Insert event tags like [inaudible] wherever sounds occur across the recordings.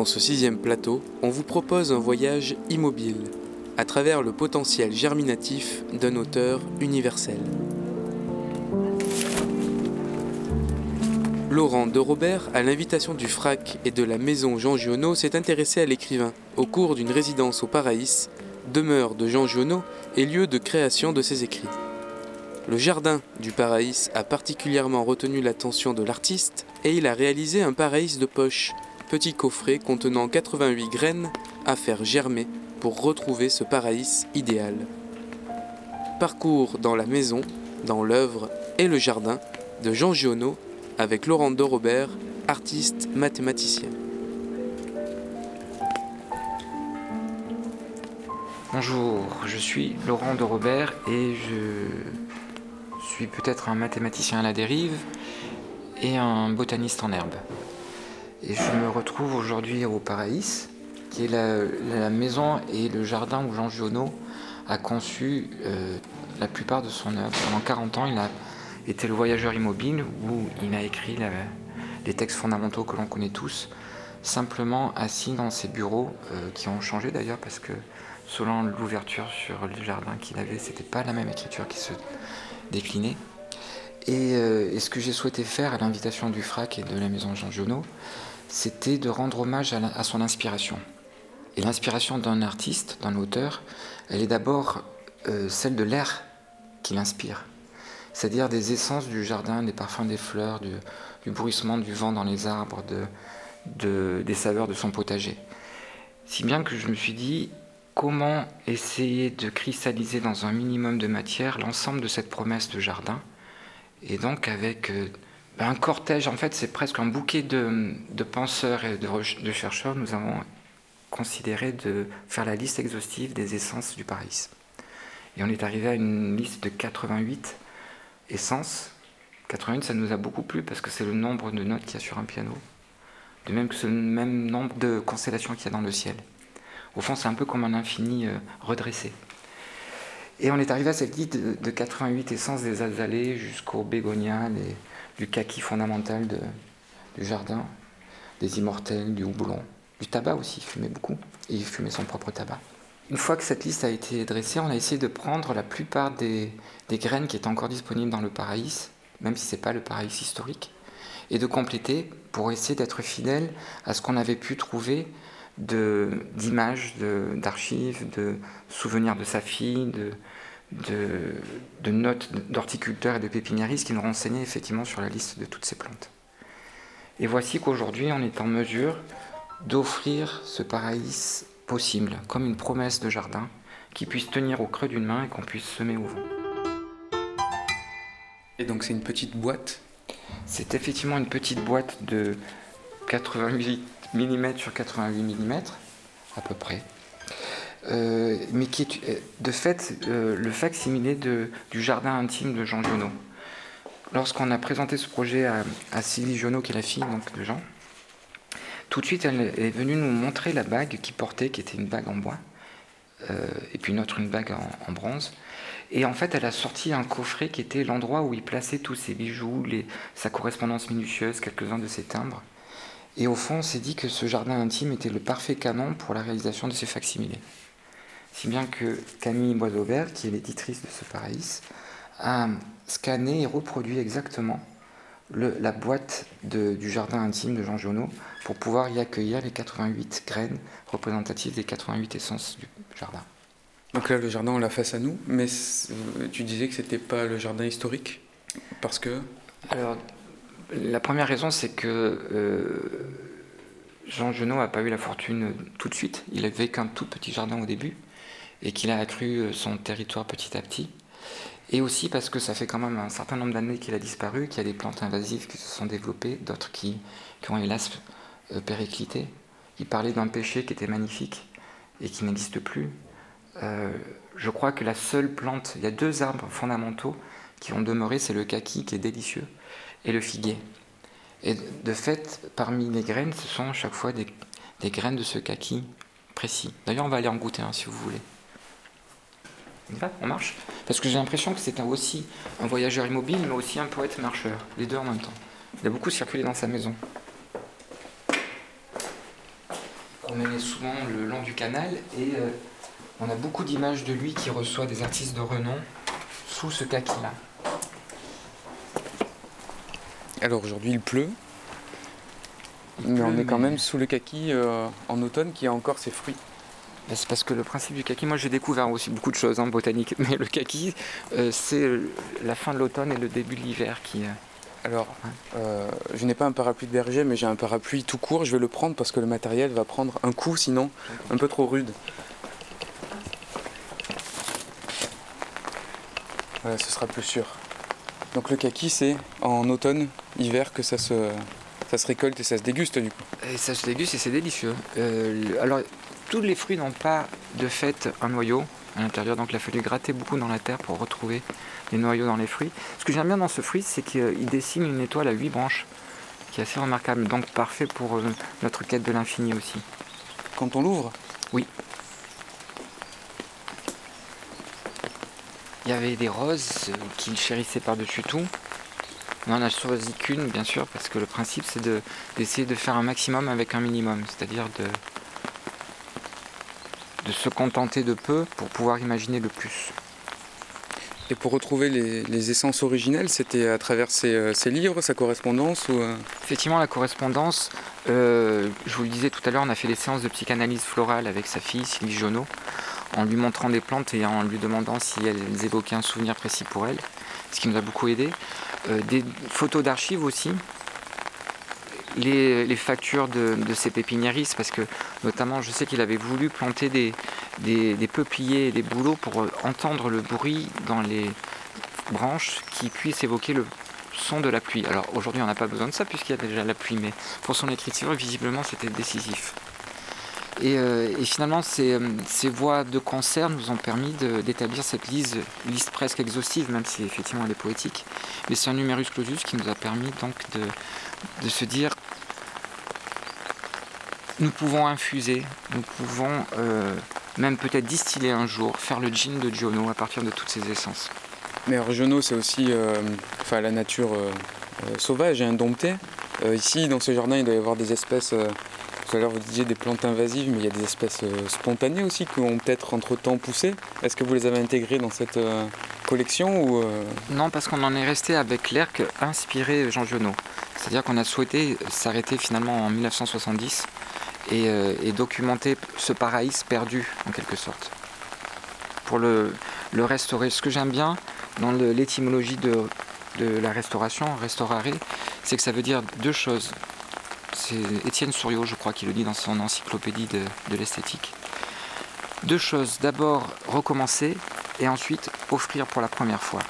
Dans ce sixième plateau, on vous propose un voyage immobile, à travers le potentiel germinatif d'un auteur universel. Laurent de Robert, à l'invitation du FRAC et de la maison Jean Giono, s'est intéressé à l'écrivain au cours d'une résidence au Paraïs, demeure de Jean Giono et lieu de création de ses écrits. Le jardin du Paraïs a particulièrement retenu l'attention de l'artiste et il a réalisé un Paraïs de poche, petit coffret contenant 88 graines à faire germer pour retrouver ce Paraïs idéal. Parcours dans la maison, dans l'œuvre et le jardin de Jean Giono avec Laurent de Robert, artiste mathématicien. Bonjour, je suis Laurent de Robert et je suis peut-être un mathématicien à la dérive et un botaniste en herbe. Et je me retrouve aujourd'hui au Paraïs, qui est la, maison et le jardin où Jean Giono a conçu euh, la plupart de son œuvre. Pendant 40 ans, il a été le voyageur immobile où il a écrit les textes fondamentaux que l'on connaît tous, simplement assis dans ses bureaux, euh, qui ont changé d'ailleurs parce que selon l'ouverture sur le jardin qu'il avait, c'était pas la même écriture qui se déclinait. Et, euh, et ce que j'ai souhaité faire à l'invitation du FRAC et de la maison Jean Giono, c'était de rendre hommage à, son inspiration. Et l'inspiration d'un artiste, d'un auteur, elle est d'abord euh, celle de l'air qui l'inspire. C'est-à-dire des essences du jardin, des parfums des fleurs, du, bruissement du vent dans les arbres, de, de- des saveurs de son potager. Si bien que je me suis dit, comment essayer de cristalliser dans un minimum de matière l'ensemble de cette promesse de jardin Et donc avec euh, un cortège, en fait c'est presque un bouquet de, penseurs et de, chercheurs, nous avons considéré de faire la liste exhaustive des essences du Paris. Et on est arrivé à une liste de 88 essences. 88, ça nous a beaucoup plu parce que c'est le nombre de notes qu'il y a sur un piano, de même que le même nombre de constellations qu'il y a dans le ciel. Au fond, c'est un peu comme un infini euh, redressé. Et on est arrivé à cette liste de, de 88 essences des azalées jusqu'au bégonia, les- du kaki fondamental de- du jardin, des immortels, du houblon, du tabac aussi, il fumait beaucoup, et il fumait son propre tabac. Une fois que cette liste a été dressée, on a essayé de prendre la plupart des, des graines qui étaient encore disponibles dans le Paraïs, même si ce n'est pas le Paraïs historique, et de compléter pour essayer d'être fidèle à ce qu'on avait pu trouver de- d'images, de- d'archives, de, souvenirs de sa fille, de, de, de notes d'horticulteurs et de pépiniéristes qui nous renseignaient effectivement sur la liste de toutes ces plantes. Et voici qu'aujourd'hui on est en mesure d'offrir ce Paraïs possible, comme une promesse de jardin qui puisse tenir au creux d'une main et qu'on puisse semer au vent. Et donc c'est une petite boîte? C'est effectivement une petite boîte de 88 mm sur 88 mm, à peu près. Euh, mais qui est euh, de fait euh, le facsimilé du jardin intime de Jean Giono. Lorsqu'on a présenté ce projet à, à Sylvie Giono, qui est la fille donc, de Jean, tout de suite elle est venue nous montrer la bague qu'il portait, qui était une bague en bois, et puis une autre, une bague en, bronze. Et en fait, elle a sorti un coffret qui était l'endroit où il plaçait tous ses bijoux, sa correspondance minutieuse, quelques-uns de ses timbres. Et au fond, on s'est dit que ce jardin intime était le parfait canon pour la réalisation de ces facsimilés. Si bien que Camille Boisauvert, qui est l'éditrice de ce Paraïs, a scanné et reproduit exactement le- la boîte de- du jardin intime de Jean Giono pour pouvoir y accueillir les 88 graines représentatives des 88 essences du jardin. Donc là, le jardin, on l'a face à nous, mais tu disais que c'était pas le jardin historique parce que Alors, la première raison, c'est que euh, Jean Genot n'a pas eu la fortune tout de suite. Il avait qu'un tout petit jardin au début et qu'il a accru euh, son territoire petit à petit. Et aussi parce que ça fait quand même un certain nombre d'années qu'il a disparu, qu'il y a des plantes invasives qui se sont développées, d'autres qui, ont hélas euh, périclité. Il parlait d'un péché qui était magnifique et qui n'existe plus. Euh, je crois que la seule plante, il y a deux arbres fondamentaux qui ont demeuré, c'est le kaki qui est délicieux et le figuier. Et de fait, parmi les graines, ce sont chaque fois des, des graines de ce kaki précis. D'ailleurs, on va aller en goûter un si vous voulez. On y va On marche Parce que j'ai l'impression que c'est aussi un voyageur immobile, mais aussi un poète marcheur, les deux en même temps. Il a beaucoup circulé dans sa maison. On menait souvent le long du canal et euh, on a beaucoup d'images de lui qui reçoit des artistes de renom sous ce kaki-là. Alors aujourd'hui il pleut, Il mais on est quand mais- même sous le kaki euh, en automne qui a encore ses fruits. C'est parce que le principe du kaki, moi j'ai découvert aussi beaucoup de choses en botanique, [laughs] mais le kaki, euh, c'est la fin de l'automne et le début de l'hiver qui. euh, Alors, euh, je n'ai pas un parapluie de berger, mais j'ai un parapluie tout court. Je vais le prendre parce que le matériel va prendre un coup, sinon un peu trop rude. Voilà, ce sera plus sûr. Donc le kaki, c'est en automne, hiver que ça se, ça se récolte et ça se déguste du coup. Et ça se déguste et c'est délicieux. Euh, alors, tous les fruits n'ont pas de fait un noyau à l'intérieur, donc il a fallu gratter beaucoup dans la terre pour retrouver les noyaux dans les fruits. Ce que j'aime bien dans ce fruit, c'est qu'il dessine une étoile à huit branches, qui est assez remarquable, donc parfait pour euh, notre quête de l'infini aussi. Quand on l'ouvre, Il y avait des roses euh, qu'il chérissait par-dessus tout. On en a choisi qu'une, bien sûr, parce que le principe, c'est de- d'essayer de, faire un maximum avec un minimum, c'est-à-dire de, de se contenter de peu pour pouvoir imaginer le plus. et pour retrouver les, les essences originelles, c'était à travers ses, euh, ses livres, sa correspondance ou... euh, Effectivement, la correspondance, euh, je vous le disais tout à l'heure, on a fait des séances de psychanalyse florale avec sa fille, Sylvie Jonot, en lui montrant des plantes et en lui demandant si elles évoquaient un souvenir précis pour elle, ce qui nous a beaucoup aidé. Euh, des photos d'archives aussi, les, factures de, de ses pépiniéristes, parce que notamment je sais qu'il avait voulu planter des, peupliers et des bouleaux pour euh, entendre le bruit dans les branches qui puissent évoquer le son de la pluie. Alors aujourd'hui on n'a pas besoin de ça puisqu'il y a déjà la pluie, mais pour son écriture visiblement c'était décisif. Et, euh, et finalement ces, euh, ces voix de concert nous ont permis d'établir cette liste, liste presque exhaustive, même si effectivement elle est poétique. Mais c'est un numerus clausus qui nous a permis donc de, se dire nous pouvons infuser, nous pouvons euh, même peut-être distiller un jour, faire le gin de Giono à partir de toutes ces essences. Mais Argenot, c'est aussi enfin, la nature sauvage et indomptée. Ici, dans ce jardin, il doit y avoir des espèces. Tout à l'heure, vous disiez des plantes invasives, mais il y a des espèces euh, spontanées aussi qui ont peut-être entre-temps poussé. Est-ce que vous les avez intégrées dans cette euh, collection euh, Non, parce qu'on en est resté avec l'ERC inspiré Jean Giono. C'est-à-dire qu'on a souhaité s'arrêter finalement en 1970 et, documenter ce paraïs perdu en quelque sorte. Pour le, le restaurer. Ce que j'aime bien dans l'étymologie de, de la restauration, restaurare, c'est que ça veut dire deux choses. C'est Étienne Souriau, je crois, qui le dit dans son encyclopédie de, l'esthétique. Deux choses. D'abord, recommencer et ensuite offrir pour la première fois.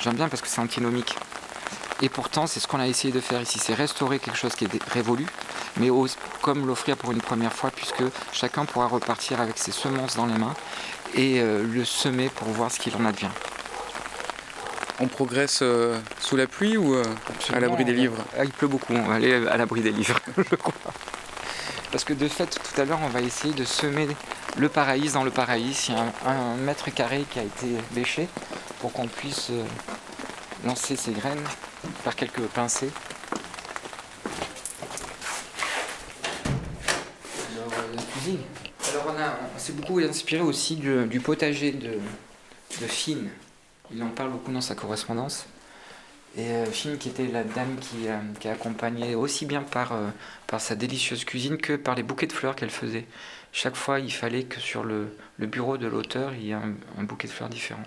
J'aime bien parce que c'est antinomique. Et pourtant, c'est ce qu'on a essayé de faire ici, c'est restaurer quelque chose qui est révolu, mais comme l'offrir pour une première fois, puisque chacun pourra repartir avec ses semences dans les mains et euh, le semer pour voir ce qu'il en advient. On progresse euh, sous la pluie ou euh, à l'abri des livres? Ah, Il pleut beaucoup, on va aller à l'abri des livres, [laughs] je crois. Parce que de fait, tout à l'heure, on va essayer de semer le paraïs dans le paraïs. Il y a un, un mètre carré qui a été bêché pour qu'on puisse euh, lancer ses graines par quelques pincées. Alors, la cuisine. Alors, on, a- on s'est beaucoup inspiré aussi du, du potager de, de Fine. Il en parle beaucoup dans sa correspondance. Et euh, qui était la dame qui, euh, qui aussi bien par, euh, par sa délicieuse cuisine que par les bouquets de fleurs qu'elle faisait. Chaque fois, il fallait que sur le, le bureau de l'auteur, il y ait un, un bouquet de fleurs différent.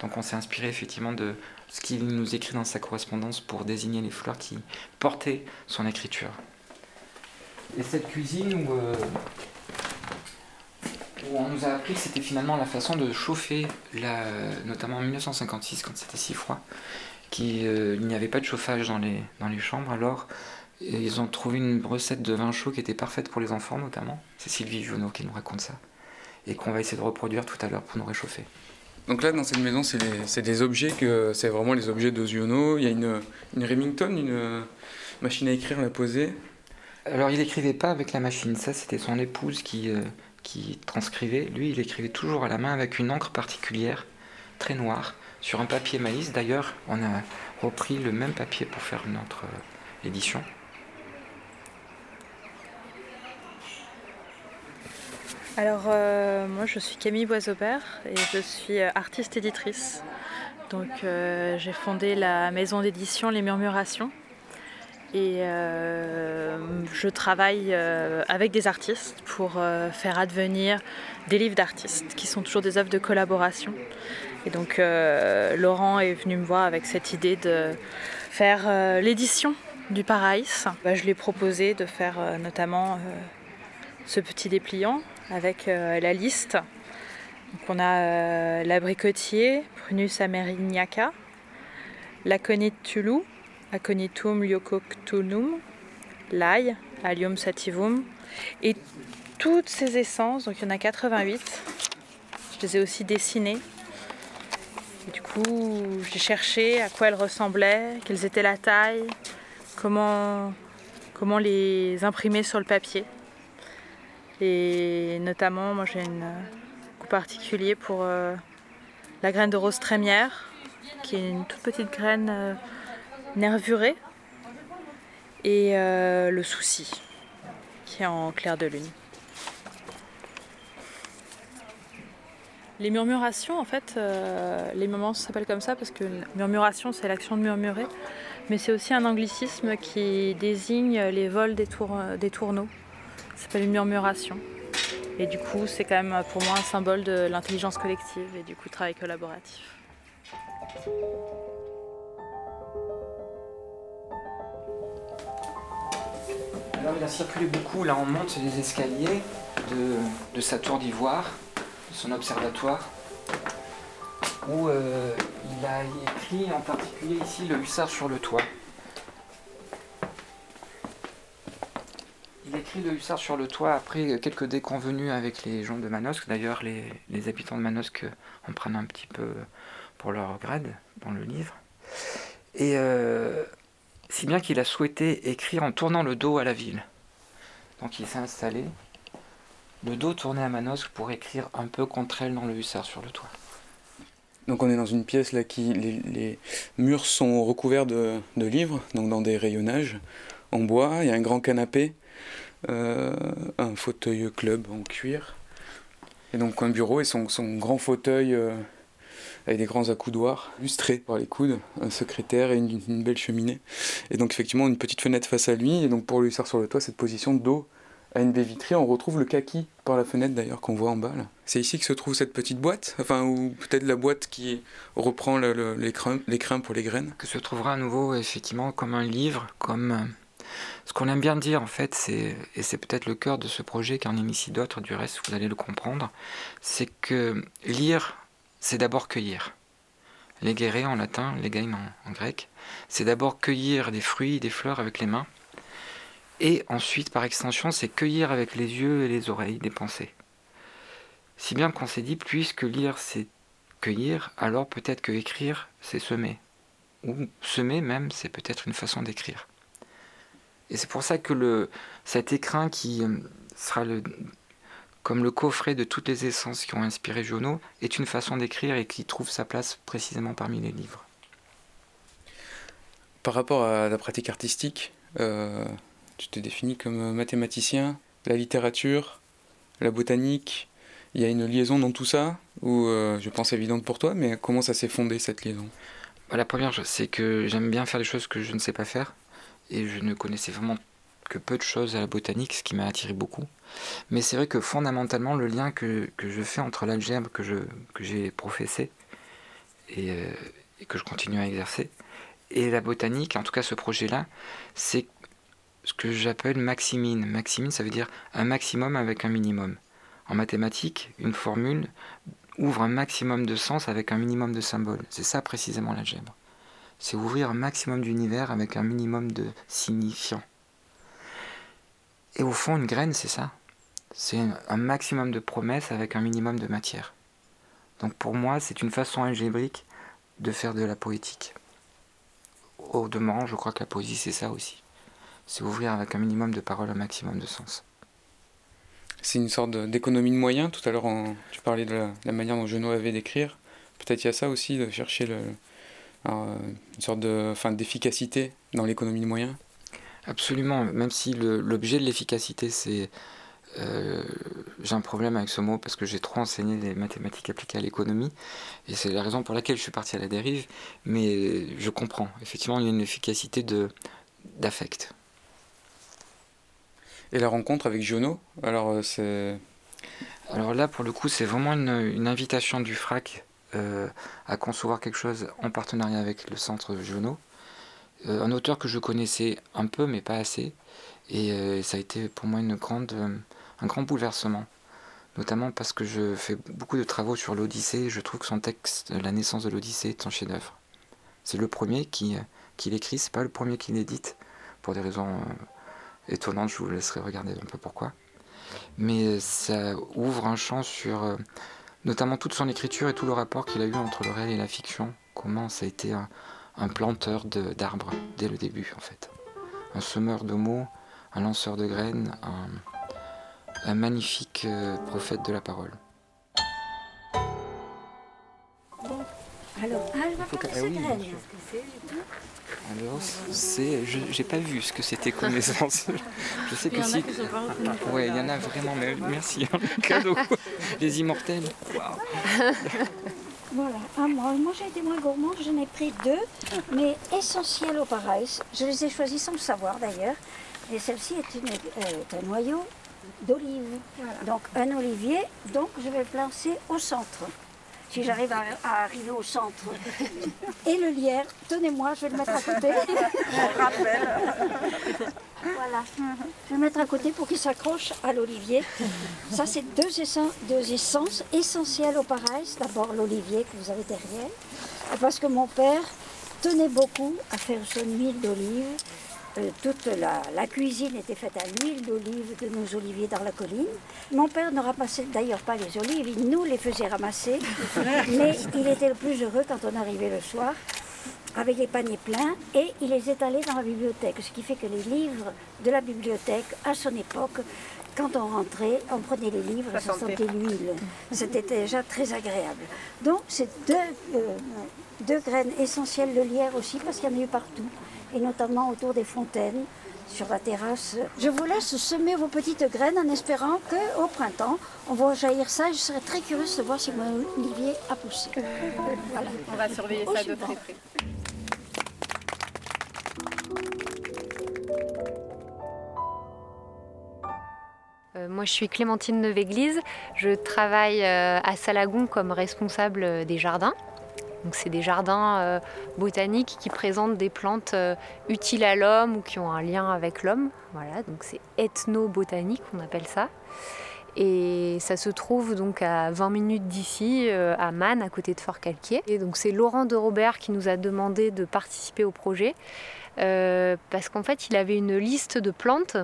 Donc on s'est inspiré effectivement de ce qu'il nous écrit dans sa correspondance pour désigner les fleurs qui portaient son écriture. Et cette cuisine où euh, où on nous a appris que c'était finalement la façon de chauffer, la, notamment en 1956 quand c'était si froid, qu'il euh, n'y avait pas de chauffage dans les, dans les chambres. Alors ils ont trouvé une recette de vin chaud qui était parfaite pour les enfants notamment. C'est Sylvie Junot qui nous raconte ça. Et qu'on va essayer de reproduire tout à l'heure pour nous réchauffer. Donc là, dans cette maison, c'est des objets que c'est vraiment les objets de Ziono. Il y a une, une Remington, une machine à écrire, la posée. Alors il écrivait pas avec la machine, ça c'était son épouse qui, euh, qui transcrivait. Lui, il écrivait toujours à la main avec une encre particulière, très noire, sur un papier maïs. D'ailleurs, on a repris le même papier pour faire une autre euh, édition. Alors euh, moi je suis Camille Boisaubert et je suis artiste éditrice. Donc j'ai fondé la maison d'édition Les Murmurations et euh, je travaille euh, avec des artistes pour euh, faire advenir des livres d'artistes qui sont toujours des œuvres de collaboration. Et donc Laurent est venu me voir avec cette idée de faire l'édition du Paraïs. Bah, je lui ai proposé de faire notamment ce petit dépliant avec la liste. Donc on a l'abricotier, Prunus amerignaca, la Toulouse, Aconitum lyococtunum, l'ail, Allium sativum, et toutes ces essences, donc il y en a 88, je les ai aussi dessinées. Du coup, j'ai cherché à quoi elles ressemblaient, quelles étaient la taille, comment, les imprimer sur le papier. Et notamment, moi j'ai un coup particulier pour euh, la graine de rose trémière, qui est une toute petite graine euh, nervuré et euh, le souci qui est en clair de lune. Les murmurations, en fait, euh, les moments s'appellent comme ça parce que murmuration, c'est l'action de murmurer, mais c'est aussi un anglicisme qui désigne les vols des, des tourneaux. Ça s'appelle une murmuration. Et du coup, c'est quand même pour moi un symbole de l'intelligence collective et du coup, travail collaboratif. Alors il a circulé beaucoup, là on monte les escaliers de, sa tour d'ivoire, de son observatoire, où euh, il a écrit en particulier ici le hussard sur le toit. Il écrit le hussard sur le toit après quelques déconvenus avec les gens de Manosque. D'ailleurs, les, habitants de Manosque en prennent un petit peu pour leur grade dans le livre. Et euh, si bien qu'il a souhaité écrire en tournant le dos à la ville. Donc il s'est installé, le dos tourné à Manosque pour écrire un peu contre elle dans le hussard sur le toit. Donc on est dans une pièce là qui les, murs sont recouverts de, livres, donc dans des rayonnages en bois. Il y a un grand canapé, euh, un fauteuil club en cuir, et donc un bureau et son, grand fauteuil euh, avec des grands accoudoirs lustrés par les coudes, un secrétaire et une, belle cheminée. Et donc effectivement une petite fenêtre face à lui, et donc pour lui faire sur le toit cette position de dos à une baie vitrée, on retrouve le kaki par la fenêtre d'ailleurs qu'on voit en bas. C'est ici que se trouve cette petite boîte, enfin ou peut-être la boîte qui reprend l'écrin pour les graines. Que se trouvera à nouveau effectivement comme un livre, comme euh, ce qu'on aime bien dire en fait, et c'est peut-être le cœur de ce projet qui en initie d'autres. Du reste, vous allez le comprendre, c'est que lire c'est d'abord cueillir. Les en latin, les en, en grec, c'est d'abord cueillir des fruits, des fleurs avec les mains, et ensuite, par extension, c'est cueillir avec les yeux et les oreilles des pensées. Si bien qu'on s'est dit, puisque lire c'est cueillir, alors peut-être que écrire c'est semer. Ou semer même, c'est peut-être une façon d'écrire. Et c'est pour ça que cet écrin qui euh, sera le comme le coffret de toutes les essences qui ont inspiré Jono, est une façon d'écrire et qui trouve sa place précisément parmi les livres. Par rapport à la pratique artistique, euh, tu t'es défini comme mathématicien, la littérature, la botanique, il y a une liaison dans tout ça, ou euh, je pense évidente pour toi, mais comment ça s'est fondé cette liaison? Bah, La première, c'est que j'aime bien faire des choses que je ne sais pas faire, et je ne connaissais vraiment que peu de choses à la botanique, ce qui m'a attiré beaucoup. Mais c'est vrai que fondamentalement, le lien que, je fais entre l'algèbre que, que j'ai professé euh, et, que je continue à exercer, et la botanique, en tout cas ce projet-là, c'est ce que j'appelle maximine. Maximine, ça veut dire un maximum avec un minimum. En mathématiques, une formule ouvre un maximum de sens avec un minimum de symboles. C'est ça précisément l'algèbre. C'est ouvrir un maximum d'univers avec un minimum de signifiants. Et au fond, une graine, c'est ça. C'est un maximum de promesses avec un minimum de matière. Donc pour moi, c'est une façon algébrique de faire de la poétique. Au demeurant, je crois que la poésie, c'est ça aussi. C'est ouvrir avec un minimum de paroles un maximum de sens. C'est une sorte d'économie de moyens. Tout à l'heure, tu parlais de la, manière dont Genot avait d'écrire. Peut-être il y a ça aussi, de chercher une sorte de, d'efficacité dans l'économie de moyens. Absolument, même si l'objet de l'efficacité, c'est euh, j'ai un problème avec ce mot parce que j'ai trop enseigné les mathématiques appliquées à l'économie et c'est la raison pour laquelle je suis parti à la dérive. Mais je comprends. Effectivement, il y a une efficacité d'affect. Et la rencontre avec Giono, alors euh, c'est. Alors là, pour le coup, c'est vraiment une, invitation du FRAC euh, à concevoir quelque chose en partenariat avec le centre Giono. Un auteur que je connaissais un peu, mais pas assez. Et ça a été pour moi grande un grand bouleversement, notamment parce que je fais beaucoup de travaux sur l'Odyssée je trouve que son texte, La naissance de l'Odyssée, est un chef-d'œuvre. C'est le premier qui, qui l'écrit, c'est pas le premier qui l'édite, pour des raisons euh, étonnantes, je vous laisserai regarder un peu pourquoi. Mais ça ouvre un champ sur euh, notamment toute son écriture et tout le rapport qu'il a eu entre le réel et la fiction, comment ça a été un planteur d'arbres dès le début en fait. Un semeur de mots, un lanceur de graines, un, un magnifique euh, prophète de la parole. alors, ah, faire ah oui, alors, c'est, je j'ai pas vu ce que c'était [laughs] connaissance. je sais que si. Ouais, il y en a vraiment, mais merci, hein, cadeau. [laughs] Les immortels. [laughs] Voilà, à moi. Moi j'ai été moins gourmande, j'en ai pris deux, mais essentielles au pareil. Je les ai choisis sans le savoir d'ailleurs. Et celle-ci est, une, est un noyau d'olive. Donc un olivier, donc je vais le placer au centre. Si j'arrive à, arriver au centre. Et le lierre, tenez-moi, je vais le mettre à côté. [laughs] voilà. Je vais mettre à côté pour qu'il s'accroche à l'olivier. Ça, c'est deux, essences, deux essences essentielles au pareil. D'abord l'olivier que vous avez derrière. Parce que mon père tenait beaucoup à faire son huile d'olive euh, toute la, cuisine était faite à l'huile d'olive de nos oliviers dans la colline. Mon père ne ramassait d'ailleurs pas les olives, il nous les faisait ramasser. [laughs] mais il était le plus heureux quand on arrivait le soir avec les paniers pleins et il les étalait dans la bibliothèque. Ce qui fait que les livres de la bibliothèque, à son époque, quand on rentrait, on prenait les livres ça sentait l'huile. C'était déjà très agréable. Donc c'est deux, euh, deux graines essentielles de lierre aussi parce qu'il y en a eu partout et notamment autour des fontaines, sur la terrasse. Je vous laisse semer vos petites graines en espérant qu'au printemps, on va jaillir ça. Je serais très curieuse de voir si mon olivier a poussé. [laughs] On va surveiller ça de très près. Euh, moi, je suis Clémentine Neuve-Église. Je travaille euh, à Salagon comme responsable des jardins c'est des jardins euh, botaniques qui présentent des plantes euh, utiles à l'homme ou qui ont un lien avec l'homme. Voilà, donc c'est ethno-botanique, on appelle ça. Et ça se trouve donc à 20 minutes d'ici, euh, à Man, à côté de Fort-Calquier. Et donc c'est Laurent de Robert qui nous a demandé de participer au projet parce qu'en fait il avait une liste de plantes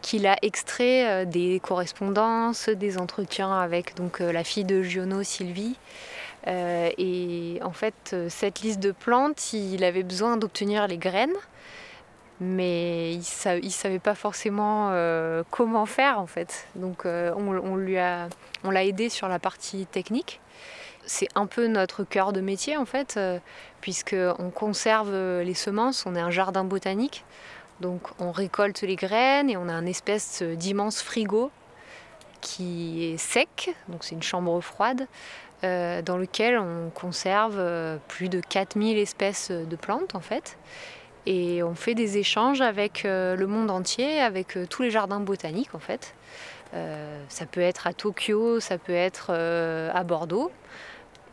qu'il a extrait des correspondances, des entretiens avec donc la fille de Giono, Sylvie, euh, et en fait, cette liste de plantes, il avait besoin d'obtenir les graines, mais il ne savait pas forcément euh, comment faire en fait. Donc euh, on, lui a, l'a aidé sur la partie technique. C'est un peu notre cœur de métier en fait, puisqu'on conserve les semences, on est un jardin botanique. Donc on récolte les graines et on a un espèce d'immense frigo qui est sec, donc c'est une chambre froide, euh, dans lequel on conserve euh, plus de 4000 espèces de plantes en fait. Et on fait des échanges avec euh, le monde entier, avec tous les jardins botaniques en fait. ça peut être à Tokyo, ça peut être à Bordeaux.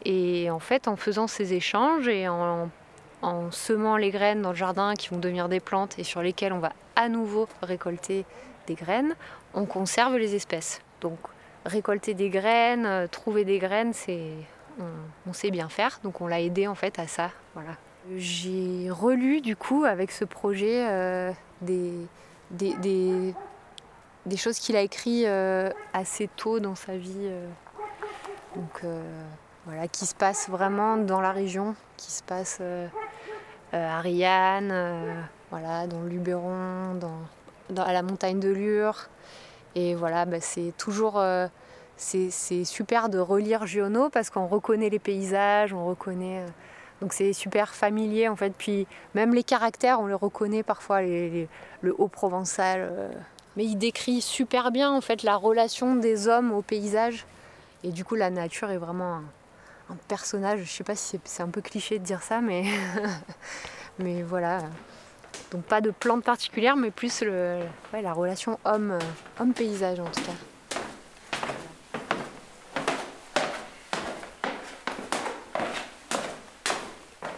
Et en fait, en faisant ces échanges et en, en, semant les graines dans le jardin qui vont devenir des plantes et sur lesquelles on va à nouveau récolter des graines, on conserve les espèces. Donc récolter des graines, euh, trouver des graines, c'est on, sait bien faire, donc on l'a aidé en fait à ça. Voilà. J'ai relu du coup avec ce projet euh, des, des, des, choses qu'il a écrites euh, assez tôt dans sa vie. donc voilà, qui se passe vraiment dans la région, qui se passe à Rianne, voilà, dans le Luberon, dans, à la montagne de Lure. Et voilà, bah, c'est toujours c'est super de relire Giono parce qu'on reconnaît les paysages, on reconnaît. Euh, donc c'est super familier en fait. Puis même les caractères, on les reconnaît parfois, le haut provençal. Euh. Mais il décrit super bien en fait la relation des hommes au paysage. Et du coup, la nature est vraiment un, personnage. Je sais pas si c'est un peu cliché de dire ça, mais, [laughs] mais voilà. Donc pas de plante particulière, mais plus le, la relation homme, homme-paysage en tout cas.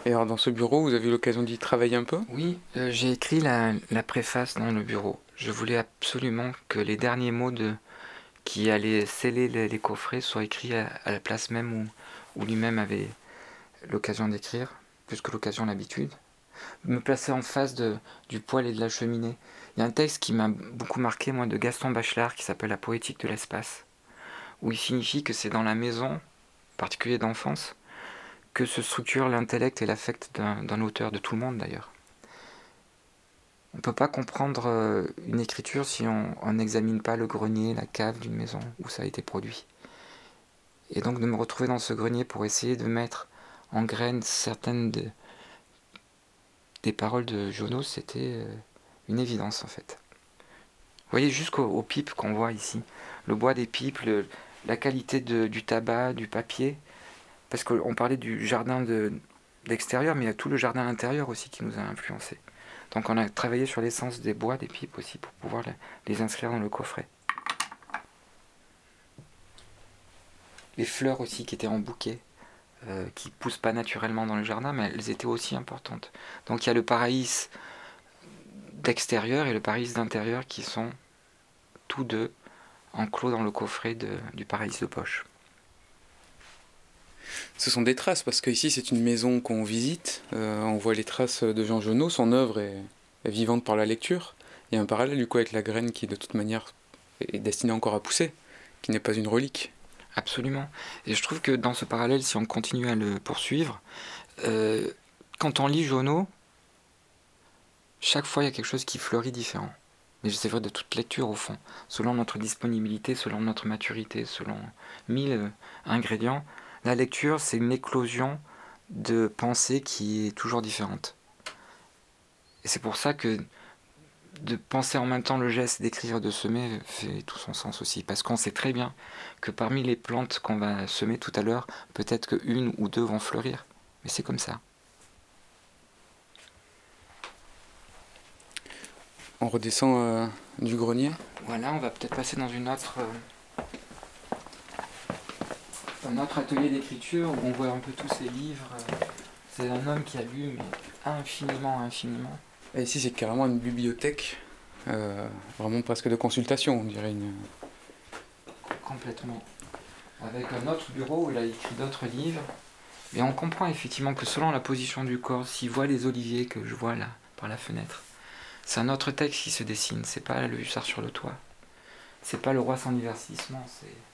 Et alors dans ce bureau, vous avez eu l'occasion d'y travailler un peu? Oui, euh, j'ai écrit la, préface dans le bureau. Je voulais absolument que les derniers mots de, qui allaient sceller les, coffrets soient écrits à, la place même où, lui-même avait l'occasion d'écrire, plus que l'occasion l'habitude. Me placer en face de, du poêle et de la cheminée. Il y a un texte qui m'a beaucoup marqué, moi, de Gaston Bachelard, qui s'appelle La poétique de l'espace, où il signifie que c'est dans la maison, en particulier d'enfance, que se structure l'intellect et l'affect d'un auteur, de tout le monde d'ailleurs. On ne peut pas comprendre euh, une écriture si on n'examine pas le grenier, la cave d'une maison où ça a été produit. Et donc de me retrouver dans ce grenier pour essayer de mettre en graines certaines des paroles de Jono, c'était euh, une évidence en fait. Vous voyez jusqu'aux pipes qu'on voit ici, le bois des pipes, la qualité du tabac, du papier, parce qu'on parlait du jardin d'extérieur, mais il y a tout le jardin intérieur aussi qui nous a influencé. Donc on a travaillé sur l'essence des bois, des pipes aussi, pour pouvoir les, inscrire dans le coffret. Les fleurs aussi qui étaient en bouquet, euh, qui poussent pas naturellement dans le jardin, mais elles étaient aussi importantes. Donc il y a le paraïs d'extérieur et le paraïs d'intérieur qui sont tous deux enclos dans le coffret du paraïs de poche. Ce sont des traces, parce qu'ici c'est une maison qu'on visite, euh, on voit les traces de Jean Genot, son œuvre est, vivante par la lecture. Il y a un parallèle du coup avec la graine qui de toute manière est destinée encore à pousser, qui n'est pas une relique. Absolument. Et je trouve que dans ce parallèle, si on continue à le poursuivre, euh, quand on lit Jono, chaque fois il y a quelque chose qui fleurit différent. Mais c'est vrai de toute lecture au fond. Selon notre disponibilité, selon notre maturité, selon mille ingrédients, la lecture, c'est une éclosion de pensée qui est toujours différente. Et c'est pour ça que de penser en même temps le geste d'écrire, de semer, fait tout son sens aussi. Parce qu'on sait très bien que parmi les plantes qu'on va semer tout à l'heure, peut-être qu'une ou deux vont fleurir. Mais c'est comme ça. On redescend euh, du grenier Voilà, on va peut-être passer dans une autre... Euh, notre atelier d'écriture où on voit un peu tous ces livres. Euh, c'est un homme qui a lu, mais infiniment, infiniment. Ici, c'est carrément une bibliothèque, euh, vraiment presque de consultation, on dirait une. Complètement. Avec un autre bureau où il a écrit d'autres livres. Et on comprend effectivement que selon la position du corps, s'il voit les oliviers que je vois là, par la fenêtre, c'est un autre texte qui se dessine. C'est pas le hussard sur le toit. C'est pas le roi sans divertissement, c'est.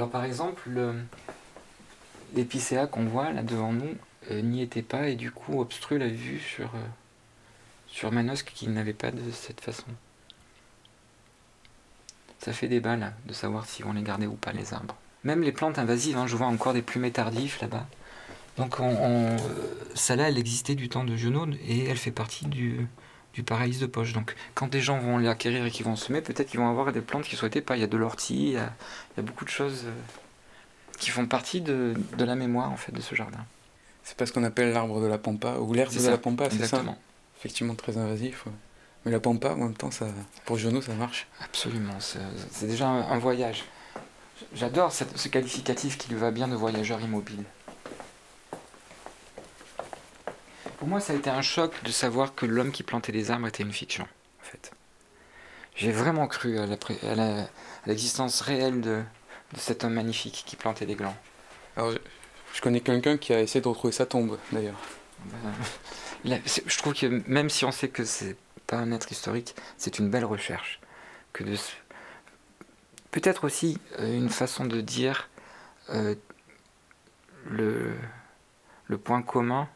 Alors par exemple, l'épicéa qu'on voit là devant nous euh, n'y était pas et du coup obstrue la vue sur, euh, sur Manosque qui n'avait pas de cette façon. Ça fait débat là, de savoir si on les gardait ou pas les arbres. Même les plantes invasives, hein, je vois encore des plumets tardifs là-bas. Donc on, euh, ça là, elle existait du temps de Genode et elle fait partie du, du paraïs de poche. Donc quand des gens vont l'acquérir et qu'ils vont semer, peut-être qu'ils vont avoir des plantes qu'ils souhaitaient pas. Il y a de l'ortie, il, y a beaucoup de choses euh, qui font partie de, la mémoire en fait de ce jardin. C'est pas ce qu'on appelle l'arbre de la pampa ou l'herbe de la pampa, c'est ça? Effectivement très invasif. Mais la pampa, en même temps, ça, pour Jono, ça marche. Absolument, c'est déjà un, voyage. J'adore ce qualificatif qui lui va bien de voyageur immobile. Pour moi, ça a été un choc de savoir que l'homme qui plantait les arbres était une fiction, en fait. J'ai vraiment cru à l'existence réelle de, cet homme magnifique qui plantait des glands. Alors, je, connais quelqu'un qui a essayé de retrouver sa tombe, d'ailleurs. Ben, je trouve que même si on sait que c'est pas un être historique, c'est une belle recherche. Que de, peut-être aussi euh, une façon de dire euh, le, le point commun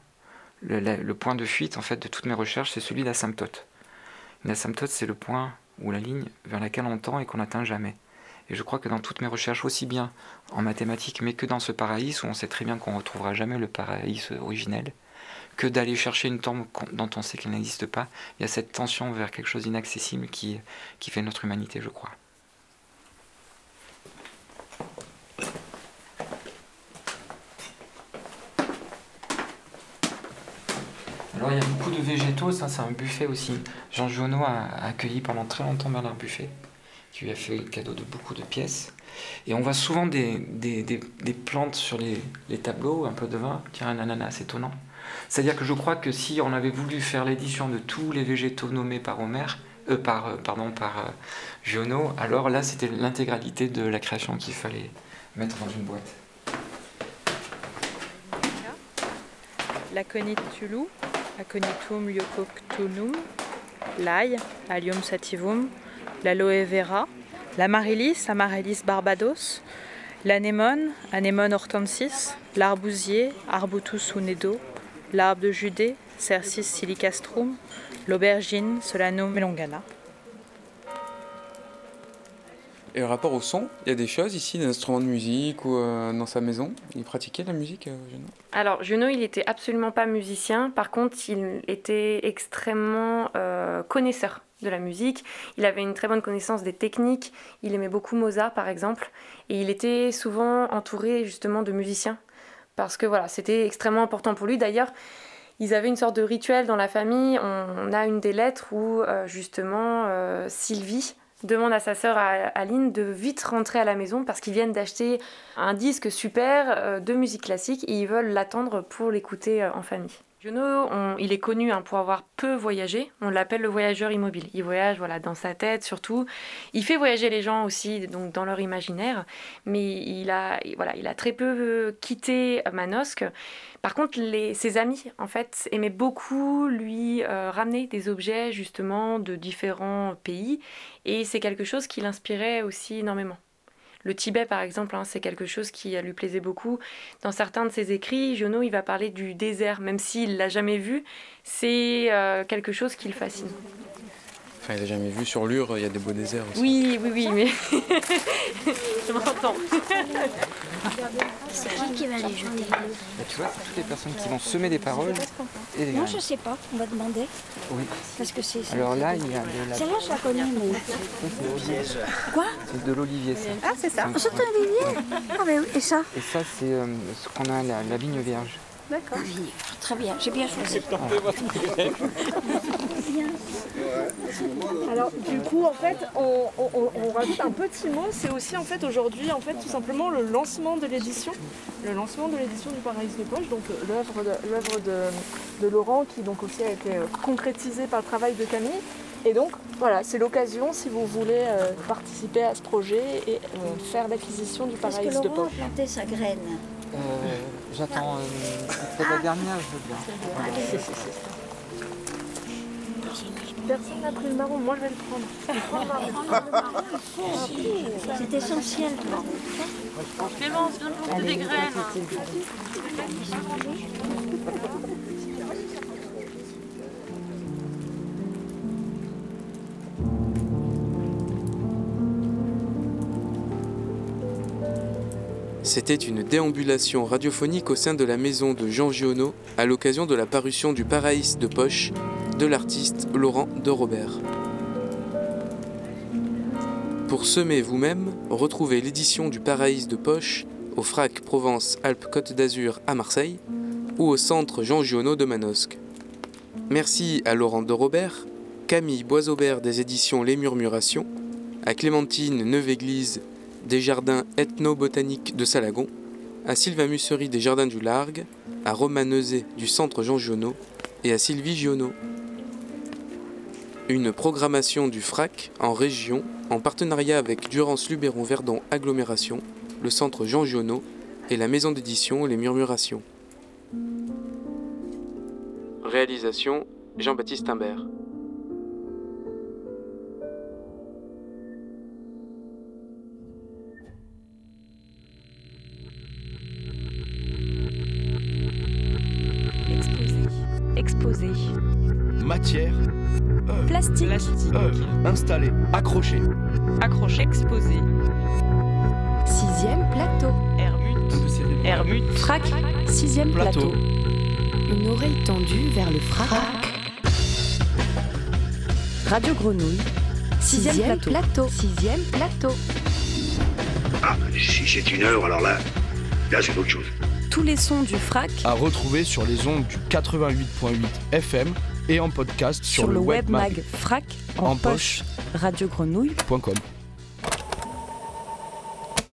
le, point de fuite en fait de toutes mes recherches, c'est celui d'asymptote. Une asymptote, c'est le point ou la ligne vers laquelle on tend et qu'on n'atteint jamais. Et je crois que dans toutes mes recherches, aussi bien en mathématiques, mais que dans ce paraïs, où on sait très bien qu'on ne retrouvera jamais le paraïs originel, que d'aller chercher une tombe dont on sait qu'elle n'existe pas, il y a cette tension vers quelque chose d'inaccessible qui fait notre humanité, je crois. Il y a beaucoup de végétaux, ça c'est un buffet aussi. Jean Jonot a accueilli pendant très longtemps Bernard Buffet, qui lui a fait le cadeau de beaucoup de pièces. Et on voit souvent des, plantes sur les, tableaux, un peu de vin, tiens un ananas étonnant. C'est-à-dire que je crois que si on avait voulu faire l'édition de tous les végétaux nommés par Homer, euh, par, euh, pardon, par euh, Giono, alors là c'était l'intégralité de la création qu'il fallait mettre dans une boîte. La conitulu, Aconitum lyococtonum, l'ail, Allium sativum, l'aloe vera, l'amaryllis, Amaryllis barbados, l'anémone, Anemone hortensis, l'arbousier, Arbutus unedo, l'arbre de Judée, Cercis silicastrum, l'aubergine, Solanum melongana. Et le rapport au son, il y a des choses ici, des instruments de musique ou euh, dans sa maison Il pratiquait la musique, euh, Alors, Junot, il était absolument pas musicien. Par contre, il était extrêmement euh, connaisseur de la musique. Il avait une très bonne connaissance des techniques. Il aimait beaucoup Mozart, par exemple. Et il était souvent entouré justement de musiciens. Parce que voilà, c'était extrêmement important pour lui. D'ailleurs, ils avaient une sorte de rituel dans la famille. On, a une des lettres où justement Sylvie demande à sa sœur Aline de vite rentrer à la maison parce qu'ils viennent d'acheter un disque super euh, de musique classique et ils veulent l'attendre pour l'écouter euh, en famille. Jono, il est connu hein, pour avoir peu voyagé. On l'appelle le voyageur immobile. Il voyage voilà, dans sa tête surtout. Il fait voyager les gens aussi donc, dans leur imaginaire. Mais il a, voilà, il a très peu euh, quitté Manosque. Par contre, ses amis, en fait, aimaient beaucoup lui euh, ramener des objets justement de différents pays. Et c'est quelque chose qui l'inspirait aussi énormément. Le Tibet, par exemple, hein, c'est quelque chose qui lui plaisait beaucoup. Dans certains de ses écrits, Jono, il va parler du désert, même s'il l'a jamais vu, c'est euh, quelque chose qui le fascine. Enfin, il n'a jamais vu sur Lure, il y a des beaux déserts aussi. Oui, oui, oui, mais [laughs] je m'entends. C'est qui qui va les jeter Tu vois, c'est toutes les personnes qui vont semer des paroles et des Non, je sais pas, on va demander. Oui. Parce que c'est. Alors là, il y a de la. Celle-là, je la connais, mais. Quoi C'est de l'olivier, ça. Ah, c'est ça. C'est un olivier Ah, mais oui, et ça Et ça, c'est euh, ce qu'on a, la, la vigne vierge. D'accord. Très bien, j'ai bien choisi. Alors du coup en fait on, rajoute un petit mot, c'est aussi en fait aujourd'hui en fait tout simplement le lancement de l'édition, le lancement de l'édition du Paradis de Poche, donc euh, l'œuvre de, de, Laurent qui donc aussi a été euh, concrétisée par le travail de Camille. Et donc voilà, c'est l'occasion si vous voulez euh, participer à ce projet et faire l'acquisition du Paradis de Poche. a planté sa graine euh, J'attends euh, la dernière, je veux bien. Personne n'a pris le marron, moi je vais le prendre. C'est essentiel. Clémence, donne-nous des graines. C'était une déambulation radiophonique au sein de la maison de Jean Giono à l'occasion de la parution du Paraïs de Poche de l'artiste Laurent de Robert. Pour semer vous-même, retrouvez l'édition du Paraïs de Poche au FRAC Provence Alpes Côte d'Azur à Marseille ou au centre Jean Giono de Manosque. Merci à Laurent de Robert, Camille Boisaubert des éditions Les Murmurations, à Clémentine Neuve-Église des jardins ethno-botaniques de Salagon, à Sylvain Mussery des jardins du Largue, à Romain du centre Jean Giono, et à Sylvie Giono. Une programmation du FRAC en région en partenariat avec Durance Luberon Verdon Agglomération, le centre Jean Giono et la maison d'édition Les Murmurations. Réalisation Jean-Baptiste Imbert. Plastique. œuvre, installé, accroché. Accroché. Exposé. Sixième plateau. Hermut. Hermut. Frac. Sixième plateau. Plateau. Une oreille tendue vers le frac. Radio Grenouille. Sixième, plateau. Sixième plateau. Ah, si c'est une œuvre, alors là, là c'est autre chose. Tous les sons du frac À retrouver sur les ondes du 88.8 FM et en podcast sur, sur, le web mag frac en, En poche. radiogrenouille.com.